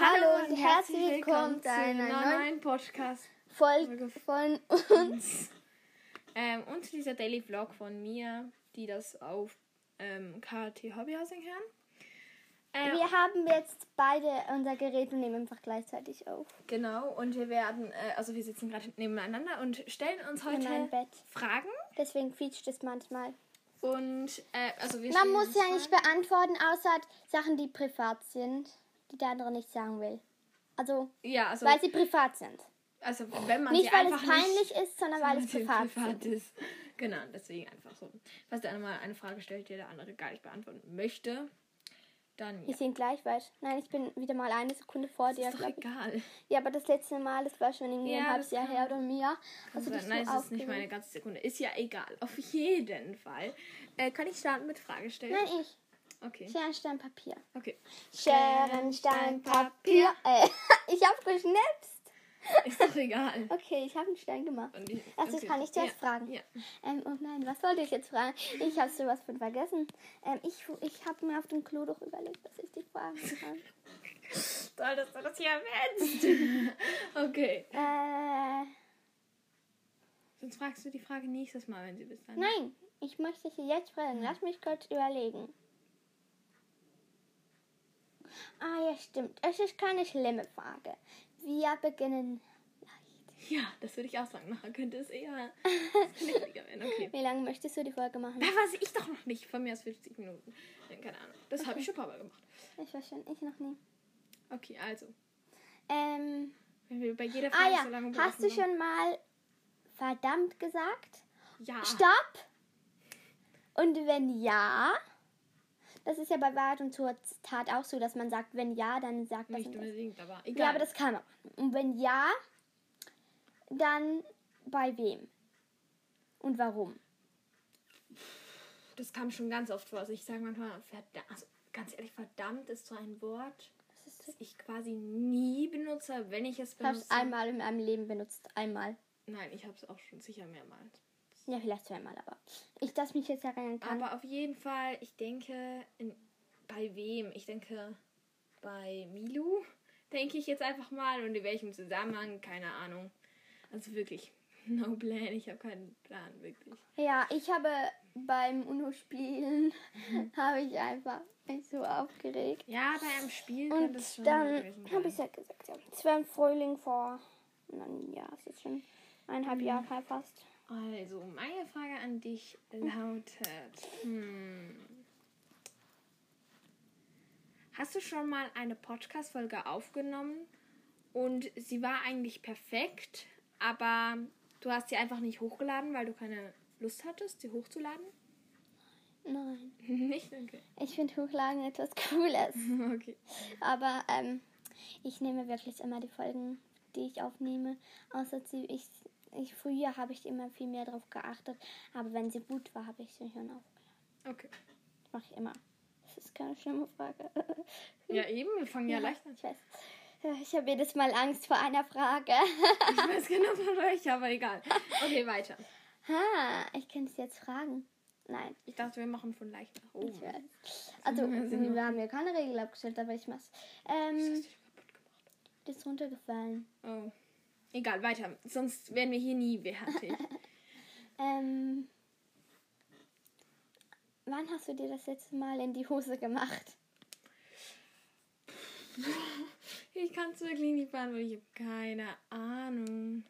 Hallo und herzlich willkommen zu einer neuen Podcast-Folge Folge von uns. Ähm, und dieser Daily Vlog von mir, die das auf ähm, KT Hobbyhousing hören. Ähm, Wir haben jetzt beide unser Gerät und nehmen einfach gleichzeitig auf. genau, und wir werden, äh, also wir sitzen gerade nebeneinander und stellen uns heute. Fragen. Deswegen quietscht es manchmal. Und, äh, also wir Man muss ja nicht beantworten, außer Sachen, die privat sind, die der andere nicht sagen will. Also, Ja, also, weil sie privat sind. also wenn man Nicht, sie weil es peinlich nicht ist, sondern weil es privat, privat ist. Genau, deswegen einfach so. Falls der eine mal eine Frage stellt, die der andere gar nicht beantworten möchte, dann ja. Wir sind gleich weit. Nein, ich bin wieder mal eine Sekunde vor dir, Ist doch egal. Ja, aber das letzte Mal, das war schon irgendwie Ja, ein halbes das Jahr her oder mehr. Also, dich nein, es ist nicht meine ganze Sekunde. Ist ja egal. Auf jeden Fall. Äh, kann ich starten mit Frage stellen? Nein, ich. Okay. Schere, Stein, Papier. Okay. Schere, Stein, Papier. Äh, ich habe geschnipst. Ist doch egal. Okay, ich habe einen Stein gemacht. Ich- Erstes okay. kann ich zuerst ja. fragen. Ja. Ähm, oh nein, was wollte ich jetzt fragen? Ich habe sowas von vergessen. Ähm, ich ich habe mir auf dem Klo doch überlegt, was ich dich fragen kann. Toll, dass du das hier erwähnst. okay. Äh, Sonst fragst du die Frage nächstes Mal, wenn sie bis dann. nein, ich möchte dich jetzt fragen. Lass mich kurz überlegen. Ah ja, stimmt. Es ist keine schlimme Frage. Wir beginnen leicht. Ja, das würde ich auch sagen. Nachher könnte es eher schwieriger werden. Okay. Wie lange möchtest du die Folge machen? Da weiß ich doch noch nicht. Von mir aus 50 Minuten. Keine Ahnung. Das habe ich schon ein paar Mal gemacht. Ich weiß schon, ich noch nie. Okay, also. Ähm, Wenn wir bei jeder ah Frage ja, so lange hast du schon mal verdammt gesagt? Ja. Stopp! Und wenn ja, das ist ja bei Wahrheit und zur Tat auch so, dass man sagt, wenn ja, dann sagt das Nicht unbedingt, aber egal. Ja, aber das kann man. Und wenn ja, dann bei wem? Und warum? Das kam schon ganz oft vor. Also ich sage manchmal, verdammt, also ganz ehrlich, verdammt ist so ein Wort, Das das ich quasi nie benutze, wenn ich es ich habe es benutze. einmal in meinem Leben benutzt. Einmal. Nein, ich habe es auch schon sicher mehrmals. Ja, vielleicht zweimal, aber ich das mich jetzt erinnern kann. Aber auf jeden Fall, ich denke, in, bei wem? Ich denke, bei Milu, denke ich jetzt einfach mal. Und in welchem Zusammenhang, keine Ahnung. Also wirklich, no plan, ich habe keinen Plan, wirklich. Ja, ich habe beim UNO-Spielen habe ich einfach mich so aufgeregt. Ja, bei einem Spiel Und das schon dann habe ich ja gesagt, ja, es war im Frühling vor, ja, es ist schon eineinhalb Jahre her fast. Also, meine Frage an dich lautet: hm, Hast du schon mal eine Podcast-Folge aufgenommen und sie war eigentlich perfekt, aber du hast sie einfach nicht hochgeladen, weil du keine Lust hattest, sie hochzuladen? Nein, nicht? Okay. ich finde Hochladen etwas Cooles. Okay. Aber ähm, ich nehme wirklich immer die Folgen, die ich aufnehme. Außer sie, ich, ich früher habe ich immer viel mehr darauf geachtet. Aber wenn sie gut war, habe ich sie schon aufgeladen. Okay. Das mache ich immer. Das ist keine schlimme Frage. Ja, eben, wir fangen ja, leicht an. Ich weiß. Ich habe jedes Mal Angst vor einer Frage. Ich weiß genau von welcher, aber egal. Okay, weiter. ha, ich kann es jetzt fragen. Nein, Ich dachte, wir machen von leicht nach oben. ich weiß. Also, wir haben ja keine Regel abgestellt, aber ich mach's. Ähm, das ist runtergefallen. Oh. Egal, weiter. Sonst werden wir hier nie fertig. Ähm, wann hast du dir das letzte Mal in die Hose gemacht? Ich kann es wirklich nicht beantworten. Ich habe keine Ahnung.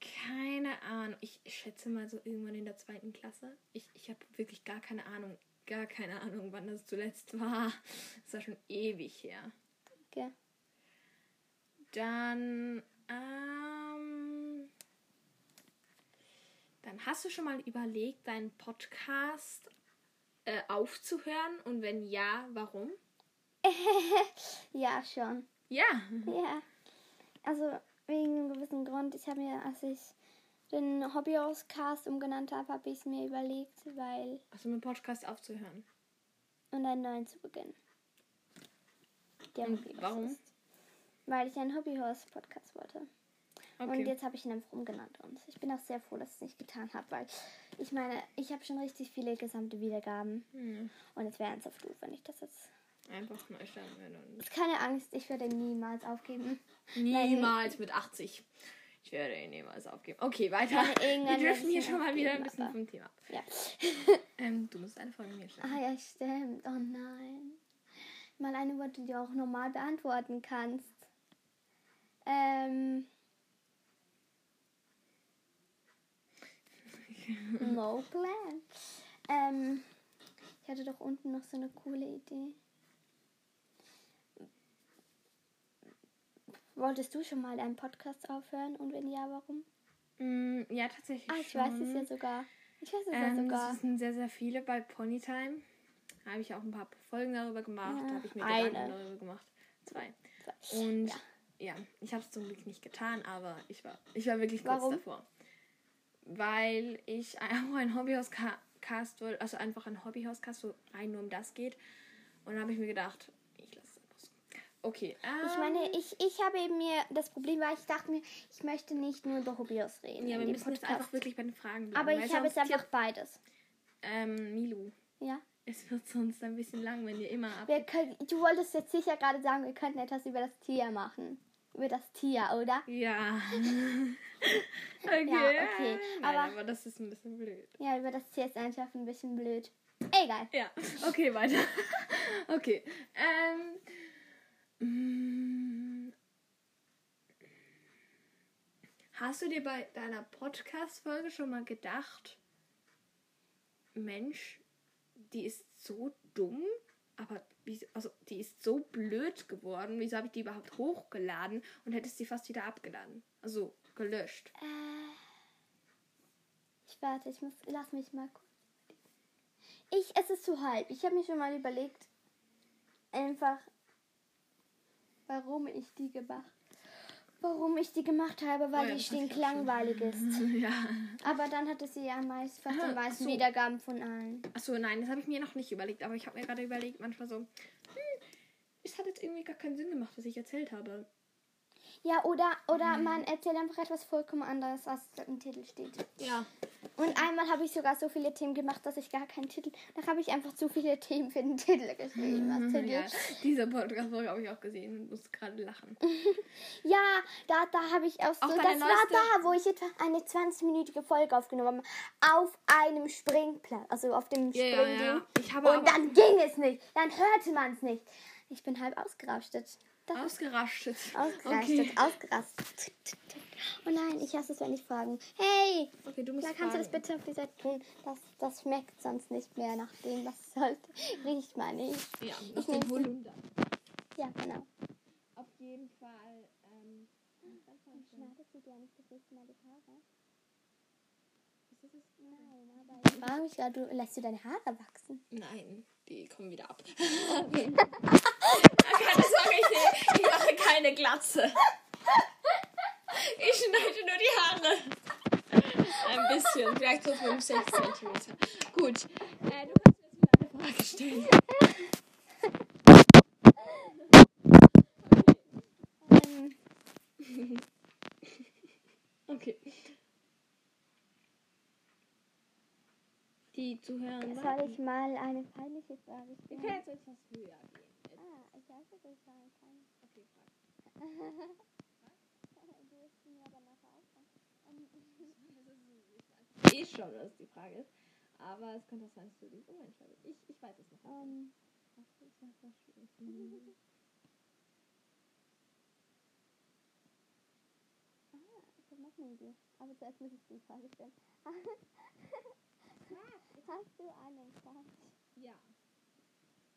Keine Ahnung. Ich schätze mal so irgendwann in der zweiten Klasse. Ich, ich habe wirklich gar keine Ahnung. Gar keine Ahnung, wann das zuletzt war. Das war schon ewig her. Okay. Dann, ähm, dann hast du schon mal überlegt, deinen Podcast äh, aufzuhören? Und wenn ja, warum? Ja, schon. Ja. Ja. Also, wegen einem gewissen Grund. Ich habe mir, als ich den Hobbyhauscast umgenannt habe, habe ich es mir überlegt, weil. Also mit Podcast aufzuhören. und einen neuen zu beginnen. Der Und warum? ist. Weil ich einen Hobbyhaus-Podcast wollte. Und Okay. jetzt habe ich ihn einfach umgenannt. Und ich bin auch sehr froh, dass ich es nicht getan habe, weil ich meine, ich habe schon richtig viele gesamte Wiedergaben. Hm. Und es wäre ernsthaft doof, wenn ich das jetzt Einfach neu starten. du- Keine Angst, ich werde niemals aufgeben. Niemals mit 80. Ich werde ihn niemals aufgeben. Okay, weiter. Wir driften hier schon mal wieder ein bisschen aber- vom Thema ab. Ja. Ähm, du musst eine Folge mir stellen. Ah ja, stimmt. Oh nein. Mal eine Worte, die du auch normal beantworten kannst. Ähm. No plan. Ähm, ich hatte doch unten noch so eine coole Idee. Wolltest du schon mal einen Podcast aufhören und wenn ja, warum? Mm, ja, tatsächlich. Ah, ich schon. weiß es ja sogar. Ich weiß es ja Ähm, sogar. das sind sehr, sehr viele bei Ponytime. Da habe ich auch ein paar Folgen darüber gemacht. Ja, da habe ich mir eine. Gedanken darüber gemacht. Zwei. Zwei. Und Ja. Ja, ich habe es zum Glück nicht getan, aber ich war, ich war wirklich kurz Warum? davor. Weil ich auch ein Hobbyhauscast wollte, also einfach ein Hobbyhauscast, wo rein nur um das geht. Und dann habe ich mir gedacht, ich lasse es einfach so. Okay. Ich ähm, meine, ich, ich habe eben mir, das Problem war, ich dachte mir, ich möchte nicht nur über Hobbys reden. Ja, wir müssen jetzt Podcast. einfach wirklich bei den Fragen bleiben. Aber weil ich habe jetzt einfach beides. Ähm, Milu, Ja. es wird sonst ein bisschen lang, wenn ihr immer ab. Können, du wolltest jetzt sicher gerade sagen, wir könnten etwas über das Tier machen. Über das Tier, oder? Ja. okay. Ja, okay, Nein, aber- aber das ist ein bisschen blöd. Ja, über das Tier ist einfach ein bisschen blöd. Egal. Ja, okay, weiter. okay. Ähm. mm, Hast du dir bei deiner Podcast-Folge schon mal gedacht, Mensch, die ist so dumm, aber also die ist so blöd geworden, wieso habe ich die überhaupt hochgeladen und hättest sie fast wieder abgeladen? Also gelöscht. Äh, ich warte, ich muss, lass mich mal kurz. Ich, es ist zu halb. Ich habe mir schon mal überlegt, einfach, warum ich die gemacht Warum ich die gemacht habe, weil Oh ja, die auch stinklangweilig ist. ja. Aber dann hatte sie ja meist fast Ah, am meisten so. Wiedergaben von allen. Achso, nein, das habe ich mir noch nicht überlegt, aber ich habe mir gerade überlegt, manchmal so, hm, es hat jetzt irgendwie gar keinen Sinn gemacht, was ich erzählt habe. Ja, oder, oder Mhm. man erzählt einfach etwas vollkommen anderes, als im Titel steht. Ja. Und einmal habe ich sogar so viele Themen gemacht, dass ich gar keinen Titel. Da habe ich einfach zu viele Themen für den Titel geschrieben. Als Titel. ja dieser Podcast-Folge habe ich auch gesehen und musste gerade lachen. Ja, da, da habe ich auch so. Auch das deine war da, wo ich etwa eine 20-minütige Folge aufgenommen habe. Auf einem Springplatz. Also auf dem Ja, Springding. ja. Ich habe Und dann ging es nicht. Dann hörte man es nicht. Ich bin halb ausgerastet. Das ausgerastet. ausgerastet. Okay. Ausgerastet. Oh nein, ich hasse es, wenn ich fragen. Hey, okay, du musst da kannst du das fragen. bitte auf die Seite tun. Das, das schmeckt sonst nicht mehr nach dem, was es sollte. Riecht meine ich. Ja, nach dem. Holunder. Ja, genau. Auf jeden Fall. Ähm, Schneidet sie dir nicht das nächste Mal die Haare? Nein, aber ich frage mich gerade, du, lässt du deine Haare wachsen? nein, die kommen wieder ab. Keine Sorge, ich, ich mache keine Glatze. Ich schneide nur die Haare. Ein bisschen, vielleicht so 5, 6 Zentimeter. Gut, äh, du kannst mir jetzt wieder eine Frage stellen. Okay. Die Zuhörer. soll ich mal eine peinliche Frage Wir stellen? können jetzt etwas höher gehen. Ah, ich weiß, was ich sagen kann. Okay, frag. Du wirst mir aber nachher auch sagen. Eh schon, was die Frage ist. Aber es könnte auch sein, dass du dich umentscheidest. Ich, ich weiß es noch. nicht. Ähm, Schönes. ah, ich habe noch eine Idee. Aber zuerst muss ich die Frage stellen. Hast du einen Crush? Ja.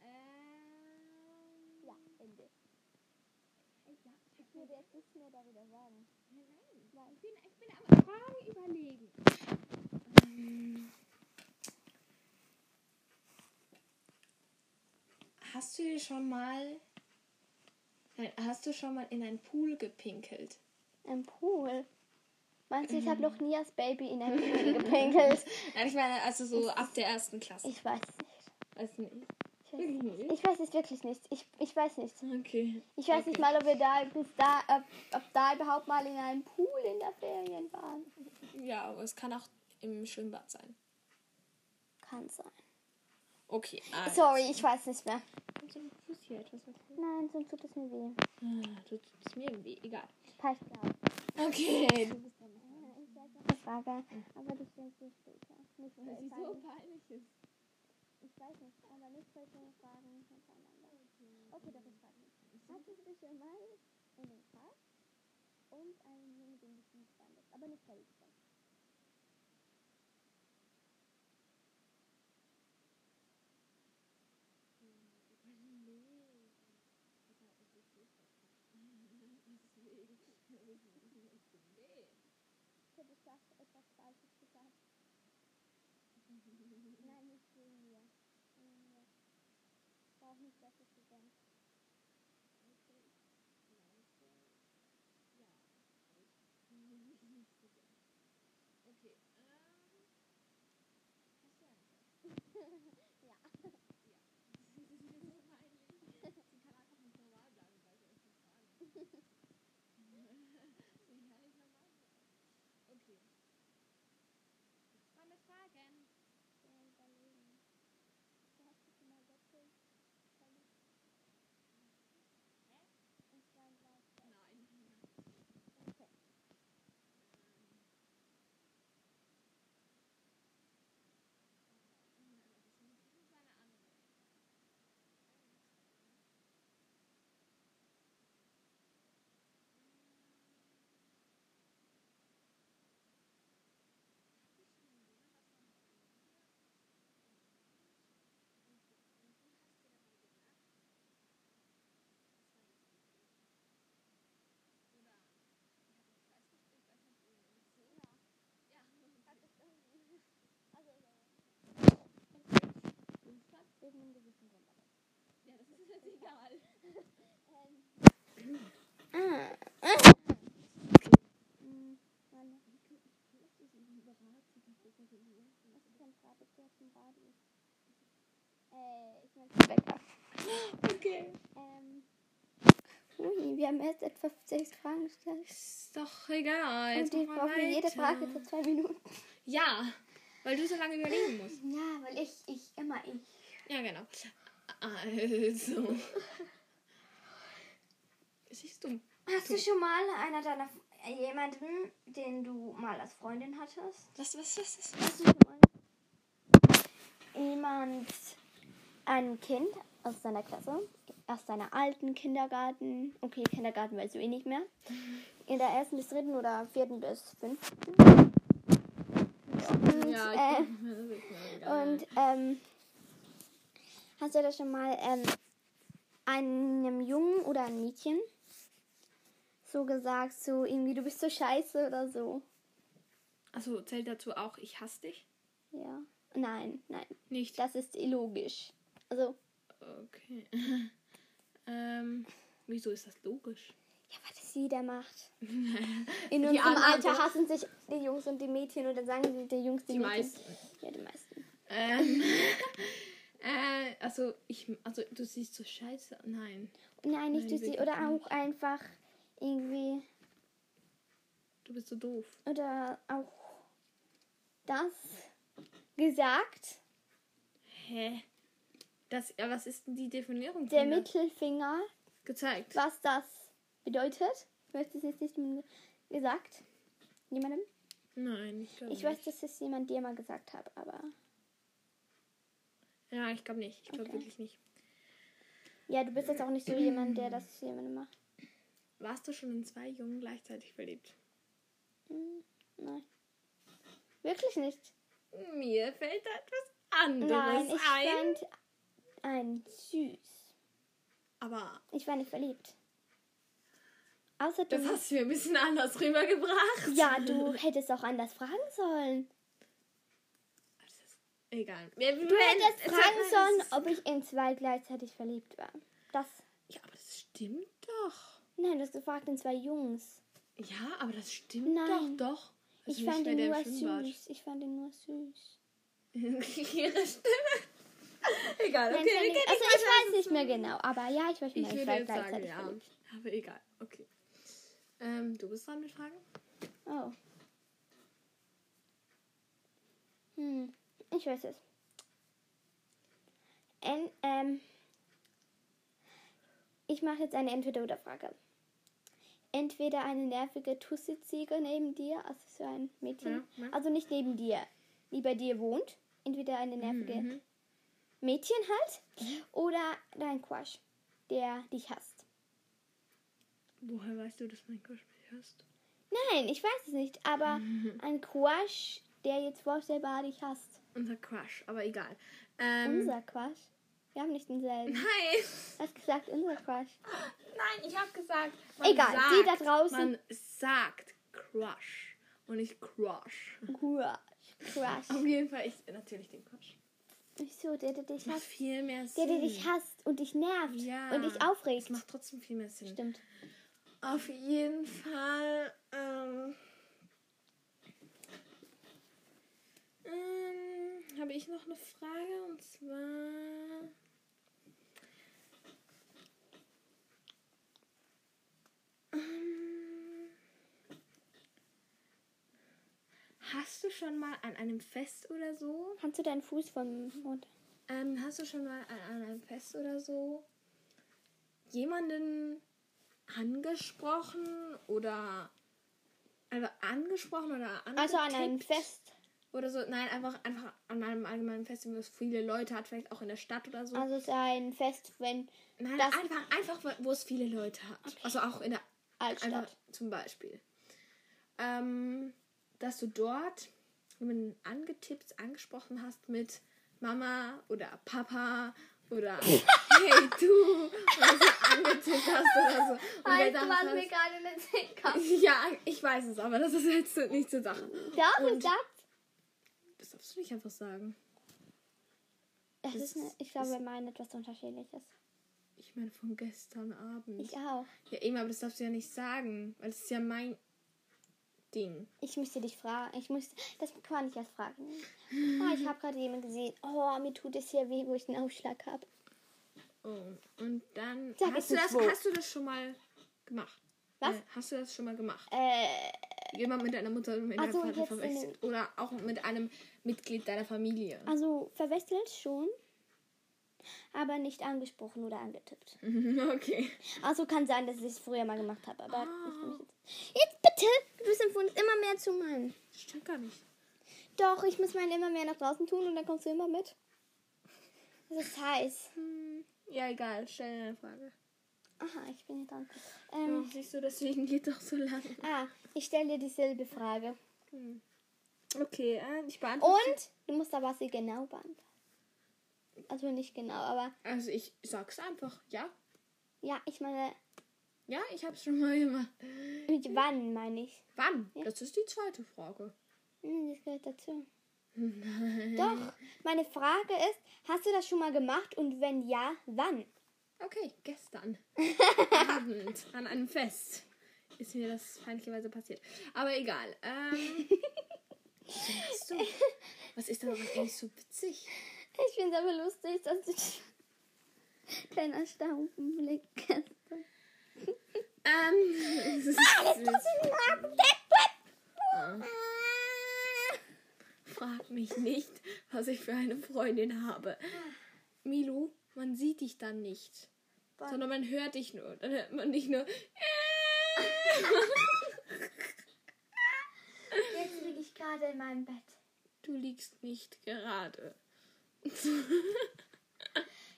Ähm. Ja, Ende. Hey, ja, ich würde jetzt nichts mehr darüber sagen. Nein, ich bin, ich bin am Fragen überlegen. Ähm, hast du schon mal. Nein, hast du schon mal in einen Pool gepinkelt? Ein Pool? Meinst du, ich habe noch nie als Baby in einen Pool gepinkelt? Nein, ich meine, also so ab der ersten Klasse. Ich weiß es nicht. Weiß nicht. Ich weiß, nicht? es wirklich nicht. Ich, ich weiß nicht. Okay. Ich weiß nicht Okay. mal, ob wir da bis da, ob, ob da überhaupt mal in einem Pool in der Ferien waren. Ja, aber es kann auch im Schwimmbad sein. Kann sein. Okay. Also. Sorry, ich weiß nicht mehr. Kannst du mit Fuß hier etwas? Nein, sonst tut es mir weh. Ah, du tust mir irgendwie. Egal. Passt ja. Okay. Du bist dran. Ich noch eine Frage, aber die stellst du später. Nicht Weil sie so peinlich ist. ich weiß nicht, aber nicht solche Fragen hintereinander. Okay, das ist Frage. Hattest du schon mal einen Crush und einen Jungen, den du gut fandest, aber nicht verliebt gesagt, etwas Falsches gesagt. Nein, nicht wegen mir. Ich brauche nicht, dass ich so denke. Okay. Ähm. Ja. Okay. Spannende Fragen. Ja, überlegen. Du hast dich schon mal wirklich verliebt. Hä? Und zwar in Gleichzeit. Nein. Okay. Also, so. Wegen einem gewissen Grund. aber- Ja, das ist jetzt egal. Ähm. Ah. Ah. Hm, warte. Was ist denn gerade der zum Radio? Äh, ich meine Wecker. Okay. Ähm. Ui, wir haben erst etwa sechs Fragen gestellt. Ist doch egal. Und Jetzt mach mal brauchen jede weiter. Frage für zwei Minuten. Ja, weil du so lange überlegen musst. Ja, weil ich, ich, immer ich. Ja, genau. Also. Siehst du? Hast du schon mal einer deiner jemanden, den du mal als Freundin hattest? Was, was, was, was? Hast du schon mal jemand, ein Kind aus deiner Klasse, aus deiner alten Kindergarten, okay, Kindergarten weißt du eh nicht mehr, in der ersten bis dritten oder vierten bis fünften? Und, Ja, äh, ich das ist mir egal. und ähm, hast du da schon mal ähm, einem Jungen oder einem Mädchen so gesagt, so irgendwie, du bist so scheiße oder so? Also zählt dazu auch, ich hasse dich? Ja. Nein, nein. Nicht. Das ist illogisch. Also, Okay. ähm, wieso ist das logisch? ja, was das jeder macht. In Die unserem Alter hassen sich die Jungs und die Mädchen und dann sagen sie die Jungs die, Die Mädchen. meisten. Ja, die meisten. Ähm, äh, also ich, also du siehst so scheiße. Nein, Nein, nicht Nein, durch sie. wirklich Oder nicht. auch einfach irgendwie. du bist so doof. Oder auch das gesagt. Hä? Das, ja, was ist denn die Definierung Der? Mittelfinger, gezeigt? was das bedeutet. Ich weiß es jetzt nicht gesagt. Jemandem? Nein, ich glaube Ich nicht. weiß, dass es jemand dir mal gesagt hat, aber. Ja, ich glaube nicht. Ich glaube Okay. wirklich nicht. Ja, du bist jetzt auch nicht so jemand, der das jemandem macht. Warst du schon in zwei Jungen gleichzeitig verliebt? Hm, nein. Wirklich nicht. Mir fällt da etwas anderes Nein, ich ein. fand ein süß. Aber Ich war nicht verliebt. Außer das du. hast du mir ein bisschen anders rübergebracht. Ja, du hättest auch anders fragen sollen. Egal. Ja, Du hättest fragen sollen, ob ich in zwei gleichzeitig verliebt war. Das. Ja, aber das stimmt doch. Nein, du hast gefragt in zwei Jungs. Ja, aber das stimmt Nein. doch, doch. Also Ich fand ihn nur süß. Ich fand ihn nur süß. Ihre Stimme. Egal, Nein, okay, fand wir ich, also ich weiß nicht mehr genau, aber ja, ich war schon Ich mal in würde sagen, ja. Aber egal, okay. Ähm, du bist dran mit Fragen? Oh. Hm, ich weiß es. en, ähm, ich mache jetzt eine Entweder-Oder-Frage. Entweder eine nervige Tussi-Ziege neben dir, also so ein Mädchen, Ja, also nicht neben dir, die bei dir wohnt. Entweder eine nervige Mhm. Mädchen halt oder dein Crush, der dich hasst. Woher weißt du, dass mein Crush mich hasst? Nein, ich weiß es nicht, aber Mhm. ein Crush, der jetzt vorstellbar dich hasst. Unser Crush, aber egal. Ähm, Unser Crush? Wir haben nicht denselben. Nein, Du hast gesagt, unser Crush. nein, ich habe gesagt. Egal, die da draußen- Man sagt Crush und nicht Crush. Crush. Crush. Auf jeden Fall, ich natürlich den Crush. Wieso, der, der dich hasst? viel mehr Der, Sinn. der dich hasst und dich nervt Ja. und dich aufregt. Das macht trotzdem viel mehr Sinn. Stimmt. Auf jeden Fall. Ähm, ähm, habe ich noch eine Frage und zwar. Ähm, hast du schon mal an einem Fest oder so? Kannst du deinen Fuß vom Mund? Ähm, hast du schon mal an einem Fest oder so jemanden angesprochen oder einfach angesprochen oder Also an einem angetippt Fest. Oder so? Nein, einfach einfach an einem allgemeinen Fest, wo es viele Leute hat, vielleicht auch in der Stadt oder so. Also es ist ein Fest, wenn Nein, einfach einfach wo es viele Leute hat. Also auch in der Altstadt. Zum Beispiel. Ähm, dass du dort jemanden angetippt, angesprochen hast mit Mama oder Papa oder hey du oder so angetippt hast oder so. Und gedacht hast, gerade in den Sinn kam. ja, ich weiß es, aber das ist jetzt nicht zur Sache. Doch, Und-. Das darfst du nicht einfach sagen. Es das ist eine, ich glaube, wir meinen etwas Unterschiedliches. Ich meine von gestern Abend. Ich auch. Ja, eben, aber das darfst du ja nicht sagen, weil es ist ja mein Ding. Ich müsste dich fragen. Ich müsste, das kann ich erst fragen. Ah, ich habe gerade jemanden gesehen. Oh, mir tut es hier weh, wo ich einen Aufschlag habe. Oh, und dann Sag hast du, nicht das, wo. hast du das schon mal gemacht? Was? Äh, hast du das schon mal gemacht? Äh, Jemand mit deiner Mutter und mit Ach deinem so, Vater verwechselt? Oder auch mit einem Mitglied deiner Familie? also verwechselt schon. Aber nicht angesprochen oder angetippt. okay. Also kann sein, dass ich es früher mal gemacht habe. Aber mich jetzt. Jetzt bitte! Du bist empfohlen, immer mehr zu meinen. Das stimmt gar nicht. Doch, ich muss meinen immer mehr nach draußen tun und dann kommst du immer mit. Es ist heiß. Hm, ja, egal. Stell eine Frage. Aha, ich bin dran. Ähm, siehst du, deswegen geht doch so lang. ah, ich stelle dir dieselbe Frage. Okay, äh, ich beantworte. Und du musst aber sie genau beantworten. Also nicht genau, aber Also ich sag's einfach. Ja. ja, ich meine, Ja, ich hab's schon mal gemacht. mit wann meine ich? Wann? Das ist die zweite Frage. Hm, das gehört dazu. Doch, meine Frage ist, hast du das schon mal gemacht und wenn ja, wann? Okay, gestern Abend an einem Fest ist mir das feindlicherweise passiert. Aber egal. Ähm, was du? Was ist daran eigentlich so witzig? Ich finde es aber lustig, dass du deinen erstaunten Blick hast. Ähm, es ist Ah. Frag mich nicht, was ich für eine Freundin habe. Milu, man sieht dich dann nicht. Wann? Sondern man hört dich nur. Dann hört man nicht nur. Jetzt liege ich gerade in meinem Bett. Du liegst nicht gerade.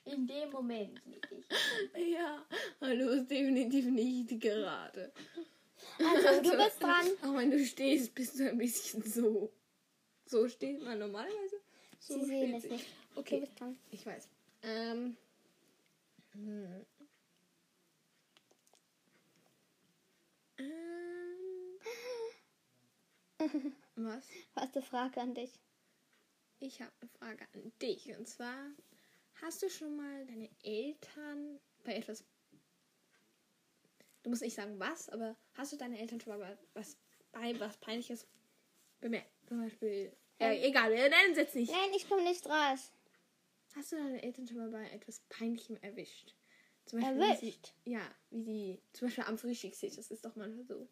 In dem Moment liege ich. Ja, du bist definitiv nicht gerade. Also, du bist dran. Auch wenn du stehst, bist du ein bisschen so. So steht man normalerweise. So Sie sehen es nicht. Okay, ich weiß. Ähm. Hm. Ähm. Was? Was eine Frage an dich? Ich habe eine Frage an dich. Und zwar, hast du schon mal deine Eltern bei etwas. Du musst nicht sagen was, aber hast du deine Eltern schon mal bei was, bei was Peinliches bemerkt? Zum Beispiel. Ja, egal, wir nennen es jetzt nicht. Nein, ich komme nicht raus. Hast du deine Eltern schon mal bei etwas Peinlichem erwischt? Zum Beispiel, Wie Erwischt? sie, ja, wie sie. Zum Beispiel am Frühstückstisch, das ist doch manchmal so.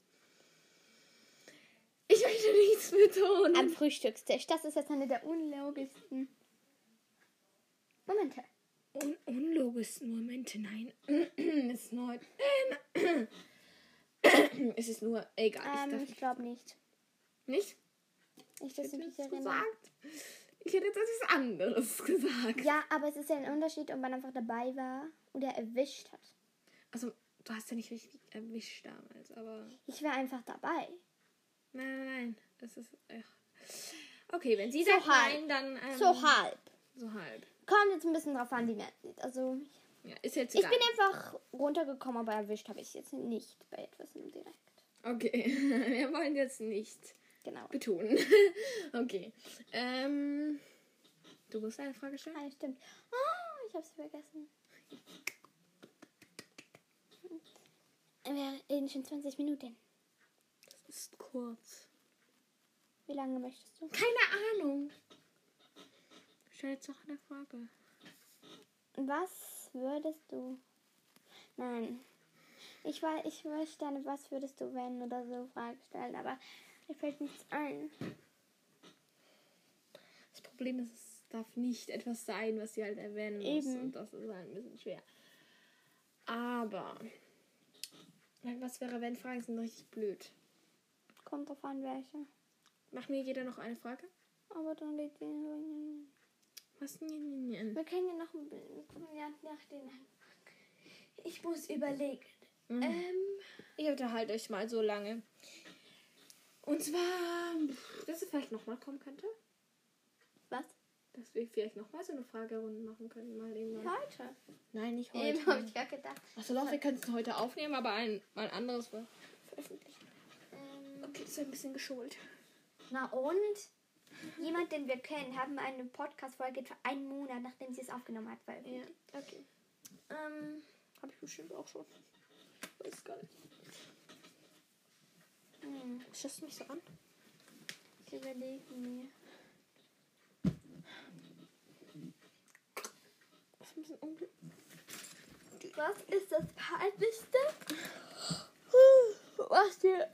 Ich möchte nichts betonen. Am Frühstückstisch. Das ist jetzt eine der unlogischsten Momente. un unlogischsten Momente, nein. es ist nur. es ist nur. Egal. ich Ähm, darf ich glaube nicht. nicht. Ich das Ich jetzt erinnern. gesagt. Ich hätte jetzt etwas anderes gesagt. Ja, aber es ist ja ein Unterschied, ob man einfach dabei war oder erwischt hat. Also, du hast ja nicht richtig erwischt damals, aber. Ich war einfach dabei. Nein, nein, nein. Das ist. Ach. Okay, wenn sie So sagt halb. nein, dann. Ähm, So halb. So halb. Kommt jetzt ein bisschen drauf an, wie man sieht. Also, Ja, ist jetzt ich egal. bin einfach runtergekommen, aber erwischt habe ich jetzt nicht bei etwas direkt. Okay, wir wollen jetzt nicht Genau. betonen. okay. Ähm, du musst eine Frage stellen? Ah, stimmt. Oh, ich habe sie vergessen. Wir reden schon 20 Minuten. Das ist kurz. Wie lange möchtest du? Keine Ahnung. Stell jetzt noch eine Frage. Was würdest du. Nein. Ich war, ich möchte eine Was würdest du wenn oder so Frage stellen, aber mir fällt nichts ein. Das Problem ist, es darf nicht etwas sein, was sie halt erwähnen muss. Eben. Und das ist halt ein bisschen schwer. Aber. Was wäre, wenn Fragen sind richtig blöd. Kommt drauf an, welche. Macht mir jeder noch eine Frage? Aber dann liegt die. Was? Wir können ja noch ein bisschen ja, nach den. Ich muss überlegen. Mhm. Ähm, Ich unterhalte euch mal so lange. Und zwar, dass es vielleicht nochmal kommen könnte. was? Dass wir vielleicht nochmal so eine Fragerunde machen können. Mal irgendwann. Heute. Nein, nicht Eben habe heute. ich gar gedacht. Achso, doch, wir können es heute aufnehmen, aber ein, mal ein anderes ver- veröffentlichen. Ähm, Okay, ist ein bisschen geschult. Na und? Jemand, den wir kennen, haben eine Podcast-Folge für einen Monat, nachdem sie es aufgenommen hat, veröffentlicht. okay. Ähm, habe ich bestimmt auch schon. Weiß gar nicht. Hm, Schaust mich so an? ich überlege mir. Das ist ein bisschen unglücklich. Was ist das Peinlichste, was dir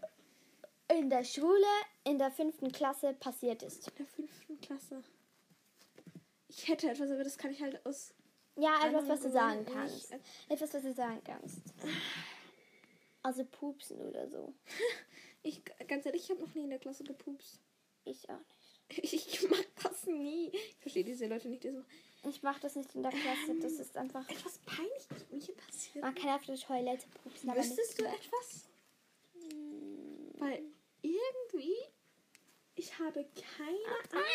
in der Schule in der fünften Klasse passiert ist? In der fünften Klasse. Ich hätte etwas, aber das kann ich halt aus. Ja, etwas, was du sagen kannst. Etwas, was du sagen kannst. Also pupsen oder so. Ich, ganz ehrlich, ich habe noch nie in der Klasse gepupst. Ich auch nicht. Ich mag das nie. Ich verstehe diese Leute nicht. Die so, Ich mache das nicht in der Klasse. Das ist einfach. etwas peinlich mit mir passiert. Man kann auf der Toilette pupsen. Wüsstest du etwas? Weil irgendwie, ich habe keine Ahnung.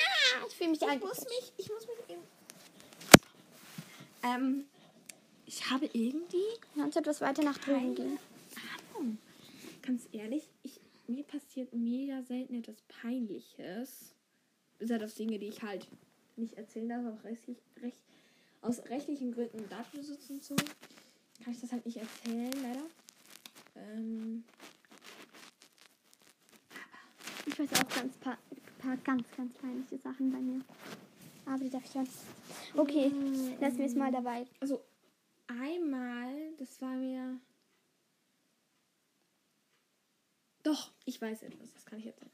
Ah, ich fühle mich Ich muss mich, ich muss mich eben. Ähm, ich habe irgendwie Kannst du etwas weiter nach drüben gehen? Ahnung. Ganz ehrlich, ich, mir passiert mega selten etwas Peinliches. Bis halt auf Dinge, die ich halt nicht erzählen darf, auch rechtlich, recht, aus rechtlichen Gründen Datenschutz und so. Kann ich das halt nicht erzählen, leider. Ähm, Ich weiß auch ganz paar, paar ganz, ganz peinliche Sachen bei mir. Aber die darf ich dann. Okay, lass mir es mal dabei. Also einmal, das war mir. Doch, ich weiß etwas, das kann ich jetzt sagen.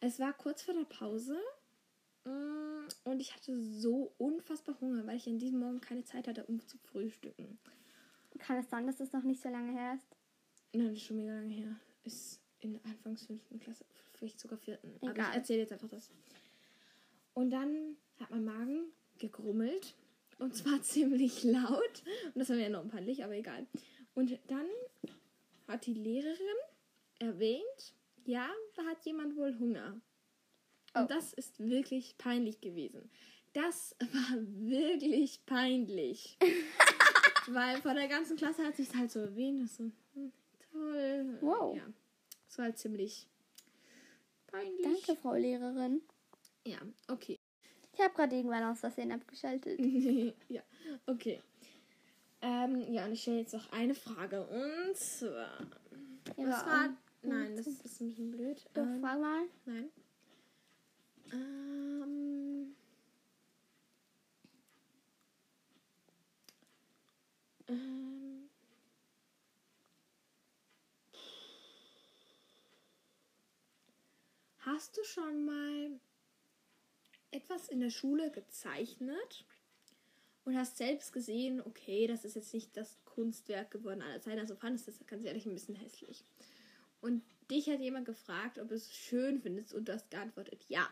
Es war kurz vor der Pause mm, und ich hatte so unfassbar Hunger, weil ich an diesem Morgen keine Zeit hatte, um zu frühstücken. Kann es sein, dass es noch nicht so lange her ist? Nein, das ist schon mega lange her. Ist in Anfangs fünften Klasse, vielleicht sogar vierten. Aber Egal. ich erzähle jetzt einfach das. Und dann hat mein Magen gegrummelt. Und zwar ziemlich laut. Und das war mir enorm peinlich, aber egal. Und dann hat die Lehrerin erwähnt, ja, da hat jemand wohl Hunger. Und Oh. das ist wirklich peinlich gewesen. Das war wirklich peinlich. Weil vor der ganzen Klasse hat sich halt so erwähnt. Das so, hm, toll. Wow. Ja. Das war halt ziemlich peinlich. Danke, Frau Lehrerin. Ja, okay. Ich habe gerade irgendwann aus Versehen abgeschaltet. ja, okay. Ähm, ja, und ich stelle jetzt noch eine Frage. Und zwar. Ja, was war. Nein, das ist ein bisschen blöd. Doch, Ähm, frag mal. nein. Ähm. Ähm. Hast du schon mal etwas in der Schule gezeichnet und hast selbst gesehen, okay, das ist jetzt nicht das Kunstwerk geworden aller Zeiten, also fandest du das ganz ehrlich ein bisschen hässlich. Und dich hat jemand gefragt, ob du es schön findest und du hast geantwortet, ja.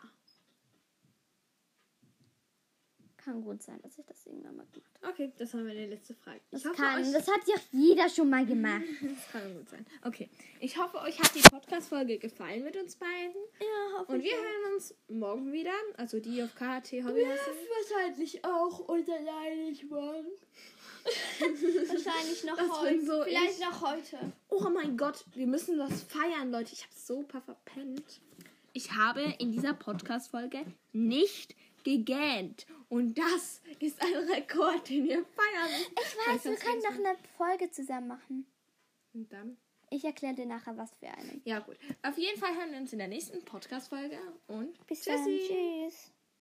Kann gut sein, dass ich das irgendwann mal gemacht habe. Okay, das war meine letzte Frage. Das, Ich hoffe, kann, euch das hat ja jeder schon mal gemacht. Das kann gut sein. Okay. Ich hoffe, euch hat die Podcast-Folge gefallen mit uns beiden. Ja, hoffe Und wir hören uns morgen wieder. Also die auf KT Hobby heißen. wahrscheinlich auch unter leidig morgen. wahrscheinlich noch Das heute. so Vielleicht ich. noch heute. Oh mein Gott, wir müssen was feiern, Leute. Ich habe so paar verpennt. Ich habe in dieser Podcast-Folge nicht gegähnt. Und das ist ein Rekord, den wir feiern. Ich weiß, wir können noch eine Folge zusammen machen. Und dann? Ich erkläre dir nachher, was für eine. Ja, gut. Auf jeden Fall hören wir uns in der nächsten Podcast-Folge. Und Bis dann. Tschüss.